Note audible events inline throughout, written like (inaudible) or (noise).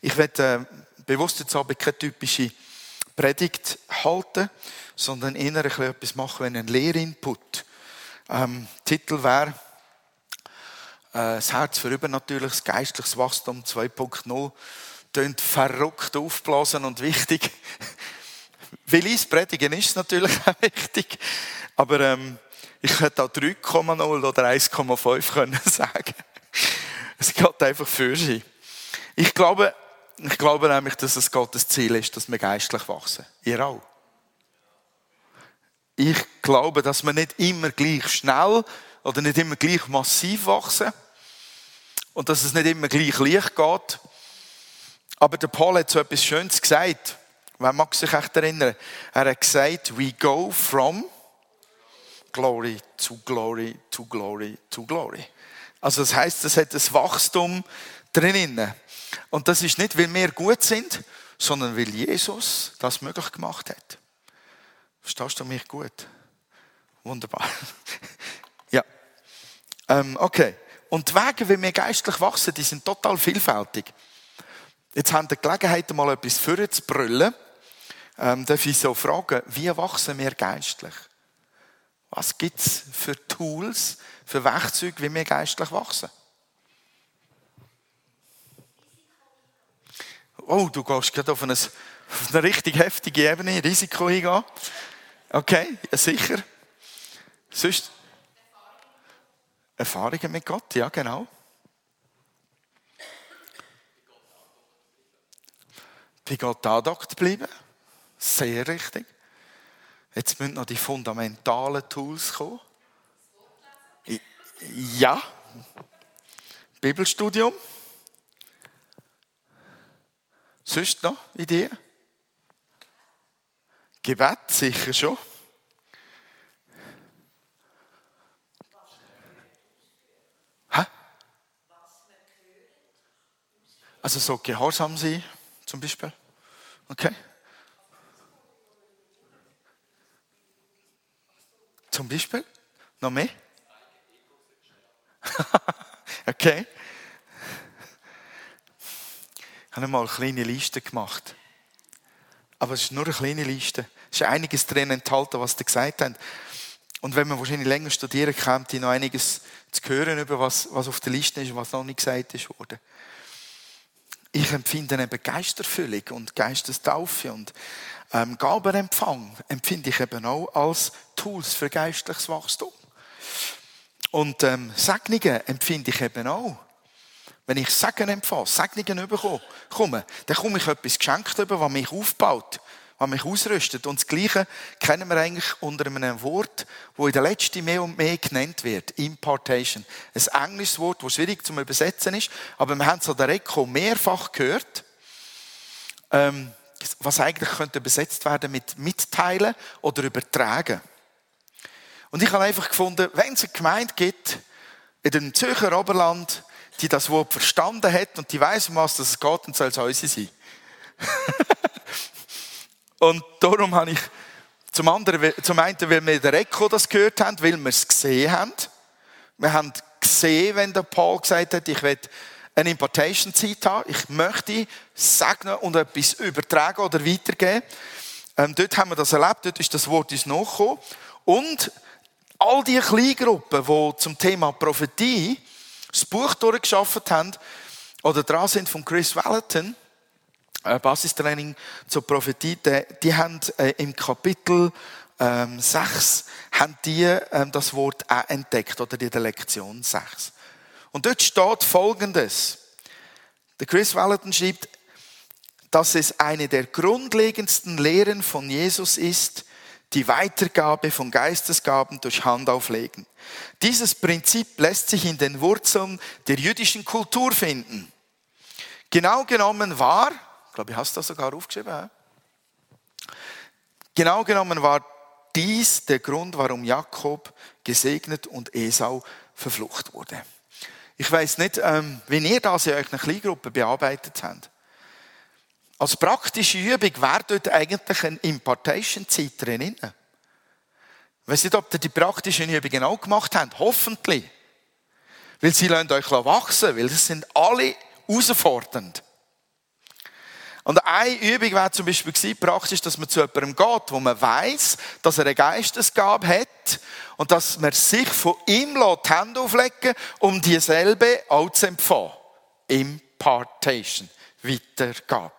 Ich werde äh, bewusst jetzt aber keine typische Predigt halten, sondern eher etwas machen, wenn ein Lehrinput. Ähm, Titel wäre äh, das Herz für übernatürliches geistliches Wachstum 2.0. Tönt verrückt aufblasen und wichtig. (laughs) Weil ich predigen ist natürlich auch wichtig. Aber ähm, ich hätte auch 3,0 oder 1,5 können (laughs) sagen. Es geht einfach für sie. Ich glaube, ich glaube nämlich, dass es Gottes Ziel ist, dass wir geistlich wachsen. Ihr auch. Ich glaube, dass wir nicht immer gleich schnell oder nicht immer gleich massiv wachsen und dass es nicht immer gleich leicht geht. Aber der Paul hat so etwas Schönes gesagt. Wer mag sich echt erinnern? Er hat gesagt, we go from glory to glory to glory to glory. Also das heißt, es hat ein Wachstum drinnen. Und das ist nicht, weil wir gut sind, sondern weil Jesus das möglich gemacht hat. Verstehst du mich gut? Wunderbar. (laughs) ja. Ähm, okay. Und die Wege, wie wir geistlich wachsen, die sind total vielfältig. Jetzt haben wir die Gelegenheit, mal etwas vorzubrüllen. Ähm, darf ich so fragen, wie wachsen wir geistlich? Was gibt es für Tools, für Werkzeuge, wie wir geistlich wachsen? Oh, du gehst gerade auf eine, auf eine richtig heftige Ebene, Risiko eingehen. Okay, sicher. Sonst? Erfahrungen mit Gott, ja, genau. Bei Gott andockt bleiben. Sehr richtig. Jetzt müssen noch die fundamentalen Tools kommen. Ja. Bibelstudium. Sonst noch Ideen? Gebet sicher schon. Also so gehorsam sein, zum Beispiel. Okay. Zum Beispiel? Noch mehr? (laughs) okay. Ich habe mal eine kleine Liste gemacht. Aber es ist nur eine kleine Liste. Es ist einiges drin enthalten, was sie gesagt haben. Und wenn man wahrscheinlich länger studieren, kommt noch einiges zu hören, über was, was auf der Liste ist und was noch nicht gesagt ist worden. Ich empfinde eben Geisterfüllung und Geistestaufe und ähm, Gabenempfang empfinde ich eben auch als Tools für geistliches Wachstum. Und ähm, Segnungen empfinde ich eben auch wenn ich Segen empfange, Segnungen bekomme, dann komme ich etwas geschenkt über, was mich aufbaut, was mich ausrüstet. Und das Gleiche kennen wir eigentlich unter einem Wort, wo in der letzten mehr und mehr genannt wird. Impartation. Ein englisches Wort, das schwierig zu übersetzen ist, aber wir haben es an der Reko mehrfach gehört, ähm, was eigentlich könnte übersetzt werden mit mitteilen oder übertragen. Und ich habe einfach gefunden, wenn es eine Gemeinde gibt, in dem Zürcher Oberland, die das Wort verstanden hat und die weiß, um was es geht, und soll es unsere sein. (laughs) und darum habe ich zum anderen, zum einen, weil wir der Echo das gehört haben, weil wir es gesehen haben. Wir haben gesehen, wenn der Paul gesagt hat, ich will eine Importation-Zeit haben, ich möchte segnen und etwas übertragen oder weitergeben. Ähm, dort haben wir das erlebt, dort ist das Wort uns nachgekommen. Und all die Kleingruppen, die zum Thema Prophetie das Buch durchgeschafft haben oder dran sind von Chris Valentin, äh, Basistraining zur Prophetie, die, die haben äh, im Kapitel ähm, 6 haben die, ähm, das Wort auch entdeckt oder der Lektion 6. Und dort steht Folgendes. Der Chris Valentin schreibt, dass es eine der grundlegendsten Lehren von Jesus ist, die Weitergabe von Geistesgaben durch Handauflegen. Dieses Prinzip lässt sich in den Wurzeln der jüdischen Kultur finden. Genau genommen war, ich glaube, ich hast das sogar aufgeschrieben, ja? genau genommen war dies der Grund, warum Jakob gesegnet und Esau verflucht wurde. Ich weiß nicht, ähm, wie ihr das in eurer Kleingruppe bearbeitet habt. Als praktische Übung wäre dort eigentlich eine Impartation-Zeit drin. Ich weiß nicht, ob ihr die praktischen Übungen auch gemacht habt. Hoffentlich. Weil sie euch wachsen weil das sind alle herausfordernd. Und eine Übung wäre zum Beispiel gewesen, praktisch, dass man zu jemandem geht, wo man weiß, dass er eine Geistesgabe hat und dass man sich von ihm die Hände auflegen um dieselbe auch zu empfangen. Impartation. Weitergabe.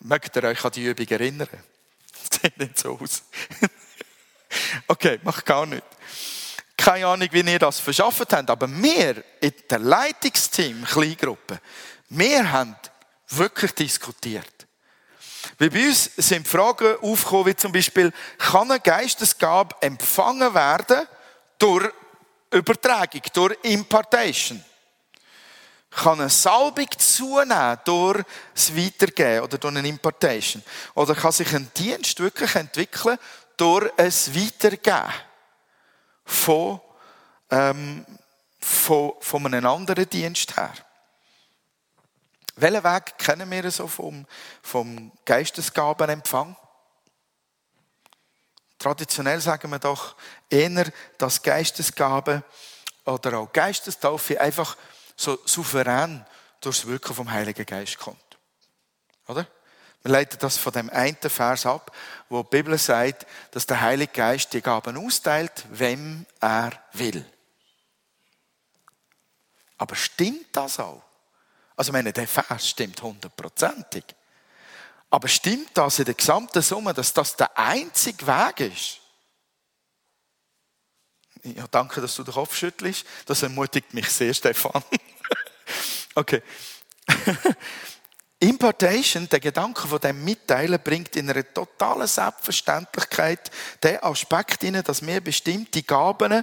Mögt ihr euch an die Übung erinnern? (laughs) Das sieht nicht so aus. (laughs) okay, mach gar nicht. Keine Ahnung, wie ihr das verschafft habt, aber wir in der Leitungsteam, Kleingruppe, wir haben wirklich diskutiert. Weil bei uns sind Fragen aufgekommen, wie zum Beispiel, kann eine Geistesgabe empfangen werden durch Übertragung, durch Impartation? Kann eine Salbung zunehmen durch das Weitergeben oder durch eine Impartation? Oder kann sich ein Dienst wirklich entwickeln durch ein Weitergeben von, ähm, von, von einem anderen Dienst her? Welchen Weg kennen wir so vom, vom Geistesgabenempfang? Traditionell sagen wir doch eher, dass Geistesgabe oder auch Geistestaufe einfach so souverän durch das Wirken vom Heiligen Geist kommt. Oder? Wir leiten das von dem einen Vers ab, wo die Bibel sagt, dass der Heilige Geist die Gaben austeilt, wem er will. Aber stimmt das auch? Also, ich meine, der Vers stimmt hundertprozentig. Aber stimmt das in der gesamten Summe, dass das der einzige Weg ist? Ja, danke, dass du den Kopf schüttelst. Das ermutigt mich sehr, Stefan. (laughs) okay. (laughs) Impartation, der Gedanke von dem Mitteilen, bringt in einer totalen Selbstverständlichkeit den Aspekt hinein, dass wir bestimmte Gaben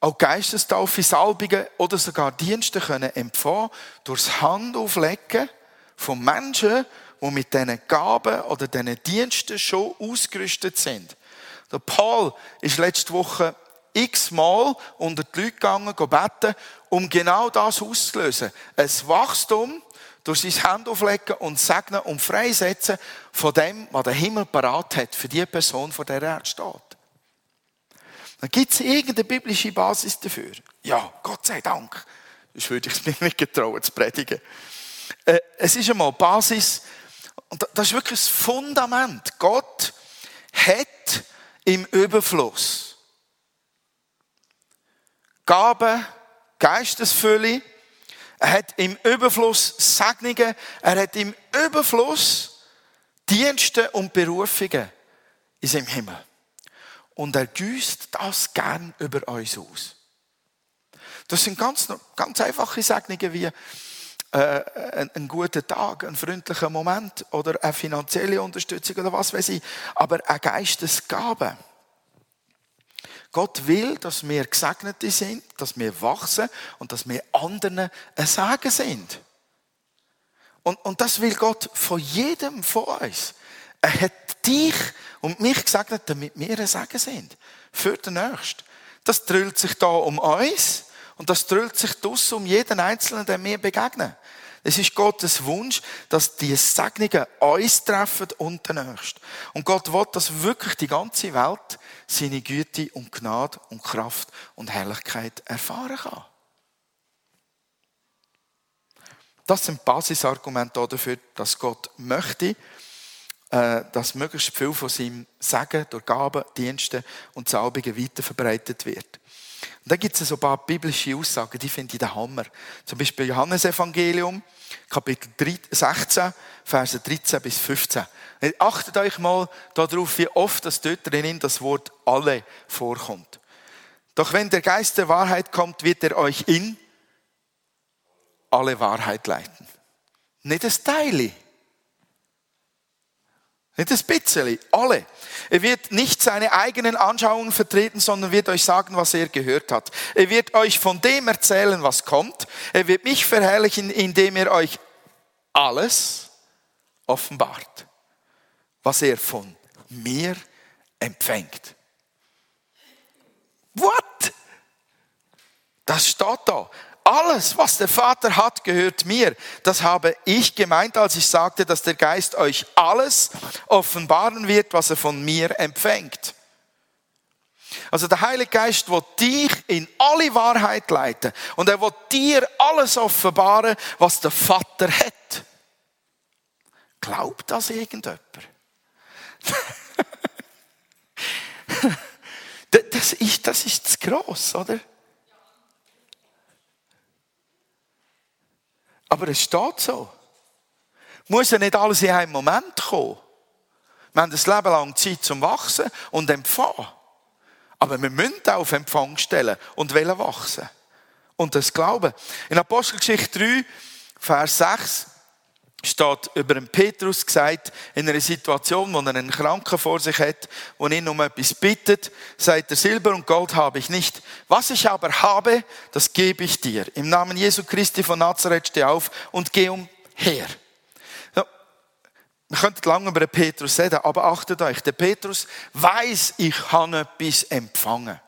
auch Geistestaufe, Salbungen oder sogar Dienste können empfangen durchs Handauflegen von Menschen, die mit diesen Gaben oder diesen Diensten schon ausgerüstet sind. Der Paul ist letzte Woche x-mal unter die Leute gegangen, beten, um genau das auszulösen. Ein Wachstum durch sein Handauflegen und Segnen und Freisetzen von dem, was der Himmel parat hat für die Person, vor der er steht. Dann gibt es irgendeine biblische Basis dafür. Ja, Gott sei Dank. Das würde ich es (laughs) mir nicht getrauen zu predigen. Äh, es ist einmal Basis, und das ist wirklich das Fundament. Gott hat im Überfluss Gaben, Geistesfülle, er hat im Überfluss Segnungen, er hat im Überfluss Dienste und Berufungen in seinem Himmel und er gießt das gern über uns aus. Das sind ganz, ganz einfache Segnungen wie äh, ein guter Tag, ein freundlicher Moment oder eine finanzielle Unterstützung oder was weiß ich, aber eine Geistesgabe. Gott will, dass wir Gesegnete sind, dass wir wachsen und dass wir anderen ein Segen sind. Und, und das will Gott von jedem von uns. Er hat dich und mich gesegnet, damit wir ein Segen sind. Für den Nächsten. Das drüllt sich da um uns und das drüllt sich dus um jeden Einzelnen, der mir begegnet. Es ist Gottes Wunsch, dass die Segnungen uns treffen und den Nächsten. Und Gott will, dass wirklich die ganze Welt seine Güte und Gnade und Kraft und Herrlichkeit erfahren kann. Das sind Basisargumente dafür, dass Gott möchte, äh, dass möglichst viel von seinem Segen durch Gaben, Dienste und Salbungen weiterverbreitet wird. Und dann gibt es so ein paar biblische Aussagen, die finde ich der Hammer. Zum Beispiel Johannes Evangelium, Kapitel 16, Verse 13 bis 15. Achtet euch mal darauf, wie oft das dort drinnen das Wort alle vorkommt. Doch wenn der Geist der Wahrheit kommt, wird er euch in alle Wahrheit leiten. Nicht das Teil. Nicht ein bisschen, alle. Er wird nicht seine eigenen Anschauungen vertreten, sondern wird euch sagen, was er gehört hat. Er wird euch von dem erzählen, was kommt. Er wird mich verherrlichen, indem er euch alles offenbart, was er von mir empfängt. What? Das steht da. Alles, was der Vater hat, gehört mir. Das habe ich gemeint, als ich sagte, dass der Geist euch alles offenbaren wird, was er von mir empfängt. Also der Heilige Geist will dich in alle Wahrheit leiten und er will dir alles offenbaren, was der Vater hat. Glaubt das irgendjemand? (laughs) das, ist, das ist zu gross, oder? Aber es steht so. Muss ja nicht alles in einem Moment kommen. Wir haben ein Leben lang Zeit zum Wachsen und Empfangen. Aber wir müssen auf Empfang stellen und wollen wachsen. Und das Glauben. In Apostelgeschichte 3, Vers 6, steht über den Petrus gesagt, in einer Situation, wo er einen Kranken vor sich hat, wo ihn um etwas bittet, sagt er, Silber und Gold habe ich nicht. Was ich aber habe, das gebe ich dir. Im Namen Jesu Christi von Nazareth steh auf und geh umher. Ja, wir könnten lange über den Petrus reden, aber achtet euch, der Petrus weiß, ich habe etwas empfangen.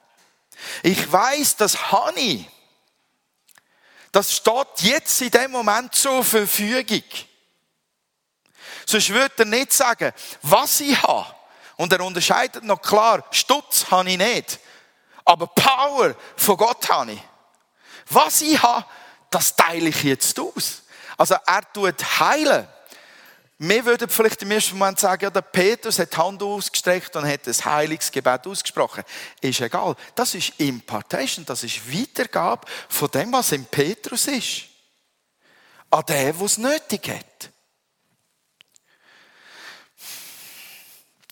Ich weiß, das habe ich. Das steht jetzt in dem Moment zur Verfügung. Sonst würde er nicht sagen, was ich habe. Und er unterscheidet noch klar, Stutz habe ich nicht. Aber Power von Gott habe ich. Was ich habe, das teile ich jetzt aus. Also er tut heilen. Wir würden vielleicht im ersten Moment sagen, ja, der Petrus hat die Hand ausgestreckt und hat ein Heilungsgebet ausgesprochen. Ist egal. Das ist Impartation, das ist Weitergabe von dem, was im Petrus ist. An den, der es nötig hat.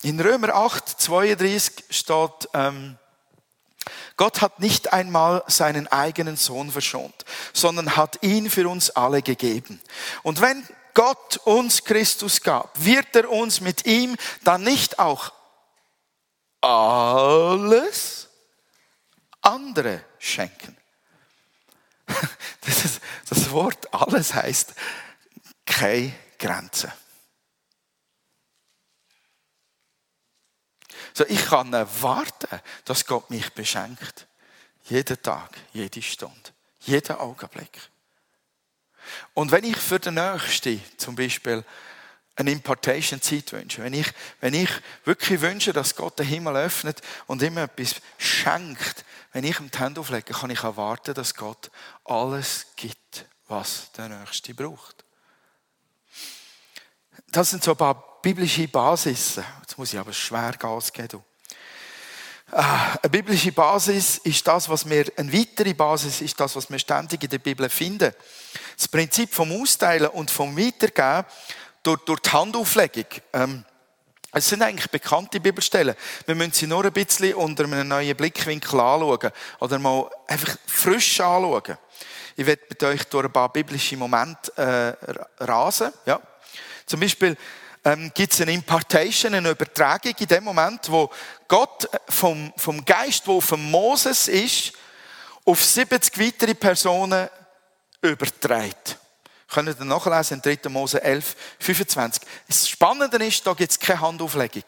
In Römer 8, 32 steht, ähm, Gott hat nicht einmal seinen eigenen Sohn verschont, sondern hat ihn für uns alle gegeben. Und wenn Gott uns Christus gab, wird er uns mit ihm dann nicht auch alles andere schenken? (laughs) Das, ist, das Wort alles heißt keine Grenze. So, ich kann warten, dass Gott mich beschenkt. Jeden Tag, jede Stunde, jeden Augenblick. Und wenn ich für den Nächsten zum Beispiel eine Importation-Zeit wünsche, wenn ich, wenn ich wirklich wünsche, dass Gott den Himmel öffnet und ihm etwas schenkt, wenn ich ihm die Hände auflege, kann ich erwarten, dass Gott alles gibt, was der Nächste braucht. Das sind so ein paar biblische Basis. Jetzt muss ich aber schwer Gas geben. Ah, eine biblische Basis ist das, was wir, eine weitere Basis ist das, was wir ständig in der Bibel finden. Das Prinzip vom Austeilen und vom Weitergeben durch, durch die Handauflegung. Ähm, es sind eigentlich bekannte Bibelstellen. Wir müssen sie nur ein bisschen unter einem neuen Blickwinkel anschauen. Oder mal einfach frisch anschauen. Ich werde mit euch durch ein paar biblische Momente äh, rasen. Ja. Zum Beispiel ähm, gibt es eine Impartation, eine Übertragung in dem Moment, wo Gott vom, vom Geist, wo von Moses ist, auf 70 weitere Personen überträgt. Können ihr nachlesen in 3. Mose 11, 25. Das Spannende ist, da gibt es keine Handauflegung.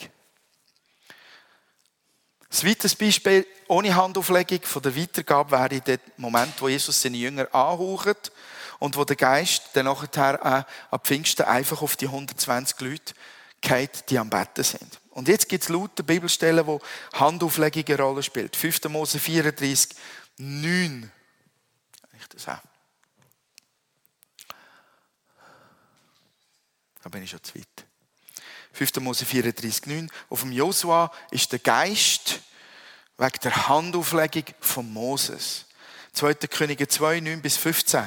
Ein weiteres Beispiel ohne Handauflegung von der Weitergabe wäre der Moment, wo Jesus seine Jünger anhaucht und wo der Geist dann nachher äh, am Pfingsten einfach auf die 120 Leute geht, die am Betten sind. Und jetzt gibt es lauter Bibelstellen, wo Handauflegung eine Rolle spielt. 5. Mose 34, 9. Ich das auch. Da bin ich schon zu weit. 5. Mose 34, 9. Auf dem Josua ist der Geist wegen der Handauflegung von Moses. 2. Könige 2, 9 bis 15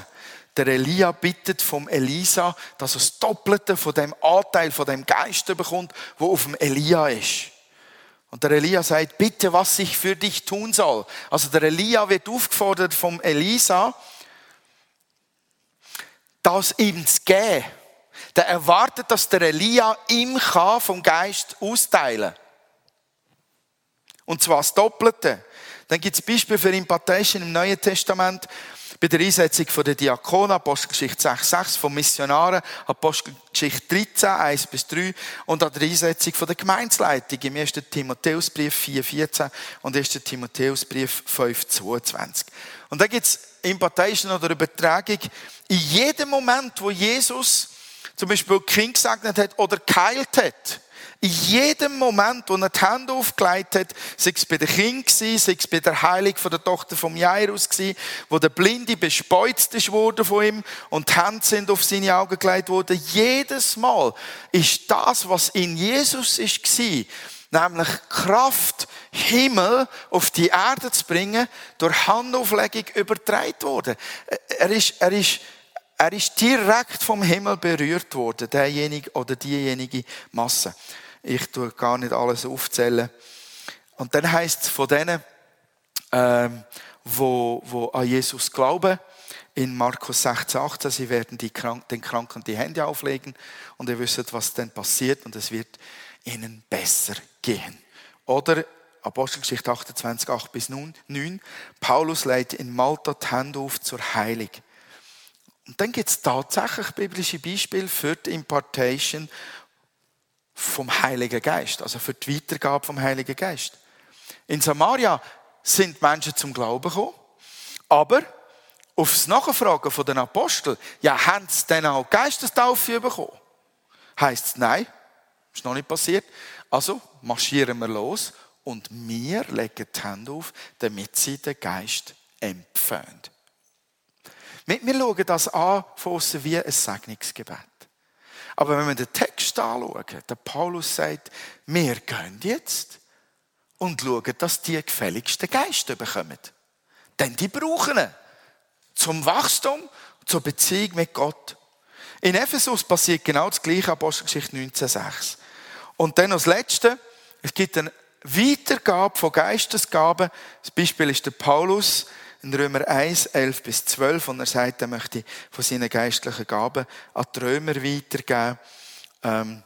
der Elia bittet vom Elisa, dass er das Doppelte von dem Anteil, von dem Geist bekommt, wo auf dem Elia ist. Und der Elia sagt, bitte, was ich für dich tun soll. Also der Elia wird aufgefordert vom Elisa, das ihm zu geben. Der erwartet, dass der Elia ihm vom Geist austeilen. Und zwar das Doppelte. Dann gibt es Beispiele für Impartation im Neuen Testament. Bei der Einsetzung der Diakonen, Apostelgeschichte 6,6, von Missionaren, Apostelgeschichte 13, 1 bis 3 und an der Einsetzung der Gemeinsleitung im 1. Timotheusbrief 4,14 und 1. Timotheusbrief 5,22. Und da gibt es Impartation oder Übertragung in jedem Moment, wo Jesus zum Beispiel Kind gesegnet hat oder geheilt hat. In jedem Moment, wo er die Hände aufgelegt hat, sei es bei den Kindern, sei es bei der Heilung von der Tochter vom Jairus wo der Blinde bespeuzt worden von ihm und die Hände sind auf seine Augen gelegt worden. Jedes Mal ist das, was in Jesus ist, nämlich Kraft, Himmel auf die Erde zu bringen, durch Handauflegung übertragen worden. Er ist, er ist er ist direkt vom Himmel berührt worden, derjenige oder diejenige Masse. Ich tue gar nicht alles aufzählen. Und dann heißt es von denen, ähm, wo, wo an Jesus glauben, in Markus 16, 18, sie werden die Krank den Kranken die Hände auflegen und ihr wisst, was dann passiert und es wird ihnen besser gehen. Oder Apostelgeschichte 28, 8 bis 9, Paulus leitet in Malta die Hände auf zur Heilung. Und dann gibt es tatsächlich biblische Beispiele für die Impartation vom Heiligen Geist, also für die Weitergabe vom Heiligen Geist. In Samaria sind Menschen zum Glauben gekommen, aber auf das Nachfragen von den Aposteln, ja, haben sie denn auch Geistestaufe bekommen? Heißt es, nein, ist noch nicht passiert. Also marschieren wir los und wir legen die Hände auf, damit sie den Geist empfangen. Wir schauen das an von außen wie ein Segnungsgebet. Aber wenn wir den Text anschauen, der Paulus sagt, wir gehen jetzt und schauen, dass die gefälligsten Geister bekommen. Denn die brauchen ihn zum Wachstum, zur Beziehung mit Gott. In Ephesus passiert genau das gleiche, Apostelgeschichte 19,6. Und dann als Letzte, es gibt eine Weitergabe von Geistesgaben. Das Beispiel ist der Paulus, in Römer 1, 11 bis 12, und er sagt, er möchte von seinen geistlichen Gaben an die Römer weitergeben. Ähm,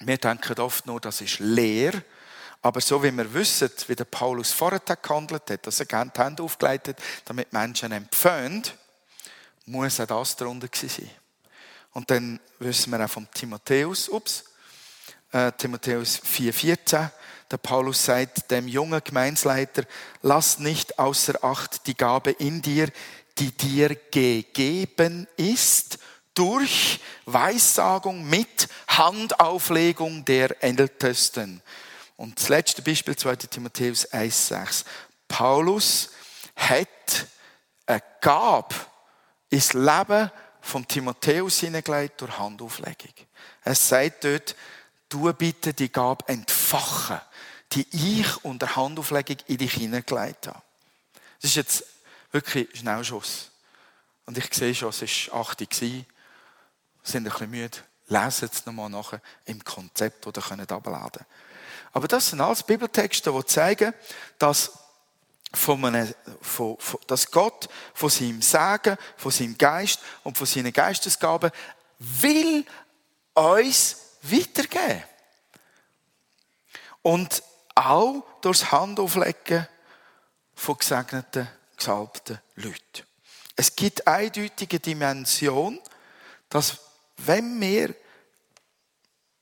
wir denken oft nur, das ist leer. Aber so wie wir wissen, wie der Paulus vorher gehandelt hat, dass er gerne die Hände aufgelegt hat, damit Menschen empfehlen, muss auch das darunter sein. Und dann wissen wir auch vom Timotheus, ups, äh, Timotheus 4,14, der Paulus sagt dem jungen Gemeinsleiter, lass nicht außer Acht die Gabe in dir, die dir gegeben ist, durch Weissagung mit Handauflegung der Ältesten. Und das letzte Beispiel, 2. Timotheus 1,6. Paulus hat eine Gabe ins Leben von Timotheus hineingelegt durch Handauflegung. Er sagt dort, du bitte die Gabe entfachen die ich unter Handauflegung in dich hineingelegt habe. Das ist jetzt wirklich Schnellschuss. Und ich sehe schon, es war 8 Uhr, sind ein bisschen müde. Lesen es nochmal nachher im Konzept oder können abladen. Aber das sind alles Bibeltexte, die zeigen, dass, von einem, von, von, dass Gott von seinem Sagen, von seinem Geist und von seinen Geistesgaben will uns weitergeben. Und auch durchs Handauflegen von gesegneten, gesalbten Leuten. Es gibt eindeutige Dimension, dass wenn wir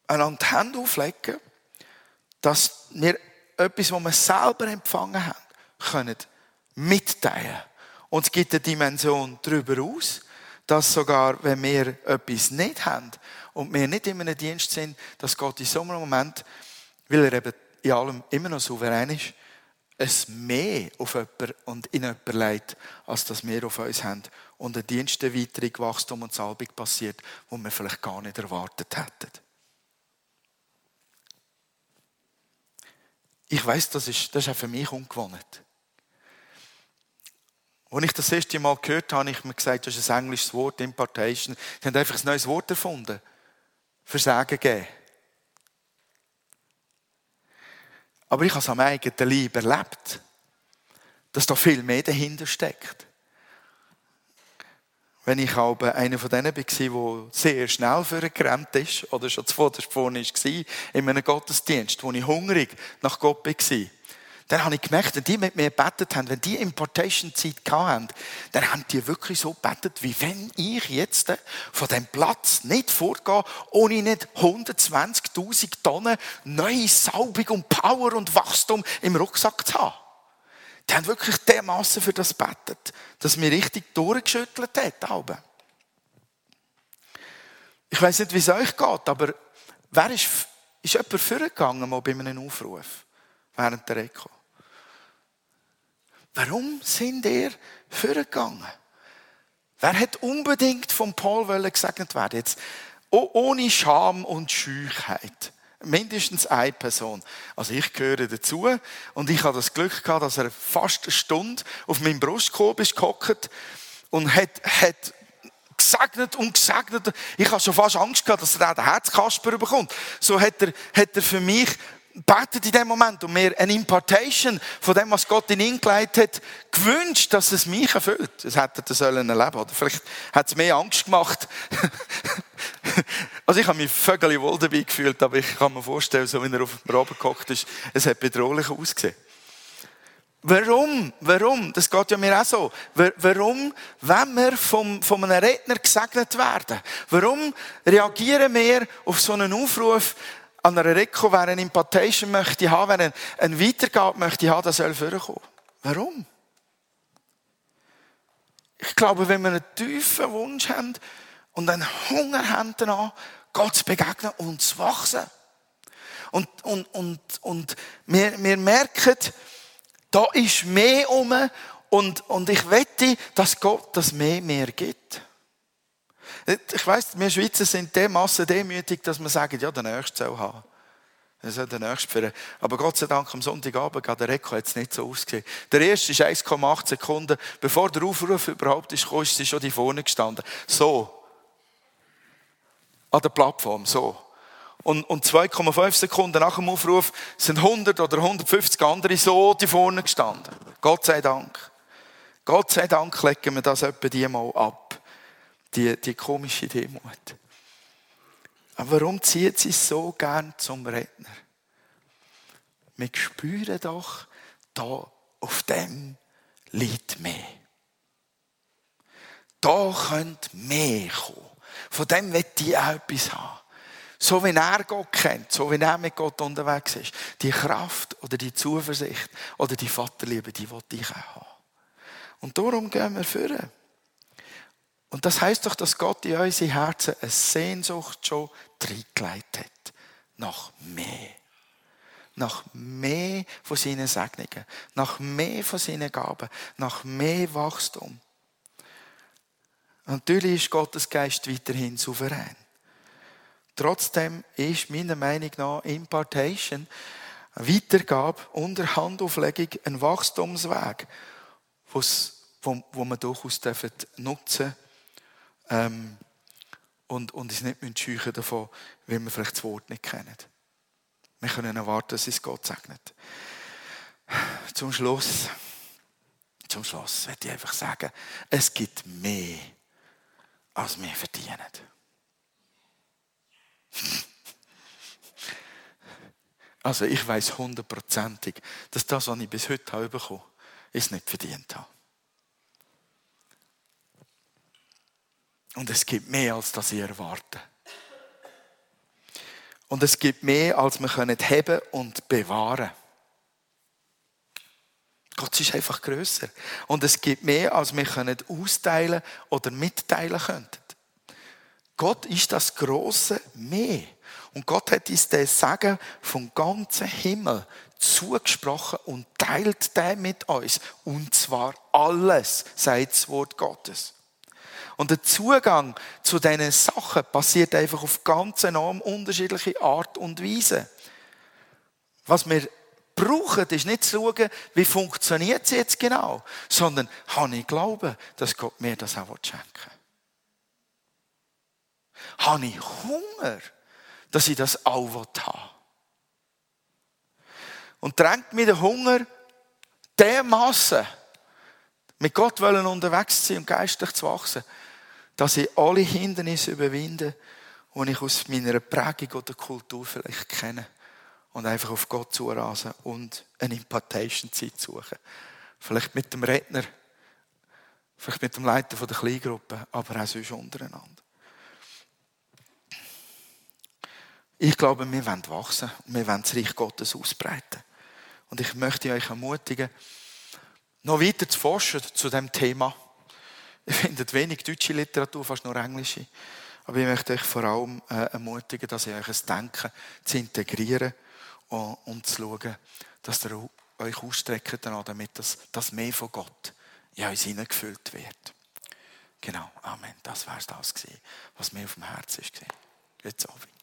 einander die Hände auflegen, dass wir etwas, was wir selber empfangen haben, können mitteilen. Und es gibt eine Dimension darüber aus, dass sogar, wenn wir etwas nicht haben und wir nicht in einem Dienst sind, dass Gott in so einem Moment, weil er eben in allem immer noch souverän ist, es mehr auf jemanden und in jemanden leitet, als das wir auf uns haben. Und ein Diensterweiterung, Wachstum und Salbung passiert, wo wir vielleicht gar nicht erwartet hätten. Ich weiß, das ist, das ist auch für mich ungewohnt. Als ich das erste Mal gehört habe, habe ich mir gesagt, das ist ein englisches Wort, Impartation. Sie haben einfach ein neues Wort erfunden. Versagen geben. Aber ich habe es am eigenen Leib erlebt, dass da viel mehr dahinter steckt. Wenn ich aber einer von denen war, der sehr schnell vorgerannt ist, oder schon zuvor vorne war, in einem Gottesdienst, wo ich hungrig nach Gott war, dann habe ich gemerkt, wenn die mit mir gebetet haben, wenn die Importation-Zeit hatten, dann haben die wirklich so gebetet, wie wenn ich jetzt von dem Platz nicht vorgehe, ohne nicht 120.000 Tonnen neue Saubung und Power und Wachstum im Rucksack zu haben. Die haben wirklich dermaßen für das gebetet, dass mir richtig durchgeschüttelt hat. Ich weiß nicht, wie es euch geht, aber wer ist Ist jemand vorgegangen mal bei einem Aufruf während der Reko? Warum sind ihr vorgegangen? Wer hat unbedingt von Paul gesegnet werden? Jetzt ohne Scham und Scheuchheit. Mindestens eine Person. Also ich gehöre dazu und ich habe das Glück gehabt, dass er fast eine Stunde auf meinem Brustkorb ist gehockt und hat, hat gesegnet und gesegnet. Ich habe schon fast Angst gehabt, dass er auch den Herzkasper bekommt. So hat er, hat er für mich betet in dem Moment und mir eine Impartation von dem, was Gott in ihn gelegt hat, gewünscht, dass es mich erfüllt. Das hätte er sollen erleben Oder vielleicht hat es mehr Angst gemacht. (laughs) also ich habe mich vögel wohl dabei gefühlt, aber ich kann mir vorstellen, so wie er auf dem Raben gehockt ist, es hat bedrohlich ausgesehen. Warum? Warum? Das geht ja mir auch so. Warum, wenn wir vom, von einem Redner gesegnet werden? Warum reagieren wir auf so einen Aufruf, an einer Reko, wer eine Impartation möchte haben, wer eine Weitergabe möchte haben, der soll vorkommen. Warum? Ich glaube, wenn wir einen tiefen Wunsch haben und einen Hunger haben danach, Gott zu begegnen und zu wachsen. Und, und, und, und wir, wir merken, da ist mehr um und, und ich wette, dass Gott das mehr mehr gibt. Ich weiss, wir Schweizer sind dermassen demütig, dass wir sagen, ja, der Nächste soll haben. Er soll der Nächste führen. Aber Gott sei Dank, am Sonntagabend geht der Rekord jetzt nicht so ausgesehen. Der erste ist 1,8 Sekunden. Bevor der Aufruf überhaupt ist gekommen, ist sie schon die vorne gestanden. So. An der Plattform, so. Und, und 2,5 Sekunden nach dem Aufruf sind 100 oder 150 andere so die vorne gestanden. Gott sei Dank. Gott sei Dank legen wir das etwa die mal ab die, die komische Demut. Aber warum zieht sie so gern zum Redner? Wir spüren doch, da auf dem liegt mehr. Da könnte mehr kommen. Von dem wird ich auch etwas haben. So wie er Gott kennt, so wie er mit Gott unterwegs ist. Die Kraft oder die Zuversicht oder die Vaterliebe, die wollte ich auch haben. Und darum gehen wir führen. Und das heißt doch, dass Gott in unsere Herzen eine Sehnsucht schon reingelegt hat. Nach mehr. Nach mehr von seinen Segnungen. Nach mehr von seinen Gaben. Nach mehr Wachstum. Natürlich ist Gottes Geist weiterhin souverän. Trotzdem ist meiner Meinung nach Impartation, Weitergabe unter Handauflegung ein Wachstumsweg, wo, man durchaus nutzen darf ähm, und, und uns nicht scheuchen davon, weil wir vielleicht das Wort nicht kennen. Wir können erwarten, dass es Gott segnet. Zum Schluss, zum Schluss werde ich einfach sagen, es gibt mehr, als wir verdienen. Also ich weiß hundertprozentig, dass das, was ich bis heute habe bekommen es nicht verdient habe. Und es gibt mehr, als das ich erwarte. Und es gibt mehr, als wir können haben und bewahren. Gott ist einfach größer. Und es gibt mehr, als wir können austeilen oder mitteilen könnten. Gott ist das große Mehr. Und Gott hat uns den Segen vom ganzen Himmel zugesprochen und teilt den mit uns. Und zwar alles, sagt das Wort Gottes. Und der Zugang zu diesen Sachen passiert einfach auf ganz enorm unterschiedliche Art und Weise. Was wir brauchen, ist nicht zu schauen, wie funktioniert es jetzt genau, sondern habe ich Glauben, dass Gott mir das auch schenken will. Habe ich Hunger, dass ich das auch will. Und drängt mir der Hunger dermassen, mit Gott wollen unterwegs sein und geistlich zu wachsen, dass ich alle Hindernisse überwinde, die ich aus meiner Prägung oder Kultur vielleicht kenne. Und einfach auf Gott zurasen und eine Impartation-Zeit suchen. Vielleicht mit dem Redner, vielleicht mit dem Leiter der Kleingruppe, aber auch sonst untereinander. Ich glaube, wir wollen wachsen und wir wollen das Reich Gottes ausbreiten. Und ich möchte euch ermutigen, noch weiter zu forschen zu dem Thema. Ihr findet wenig deutsche Literatur, fast nur englische. Aber ich möchte euch vor allem äh, ermutigen, dass ihr euch ein Denken zu integrieren und, und zu schauen, dass ihr euch ausstreckt damit das, das mehr von Gott in uns hineingefüllt wird. Genau, Amen. Das das gewesen, was mir auf dem Herzen ist. Jetzt Abend.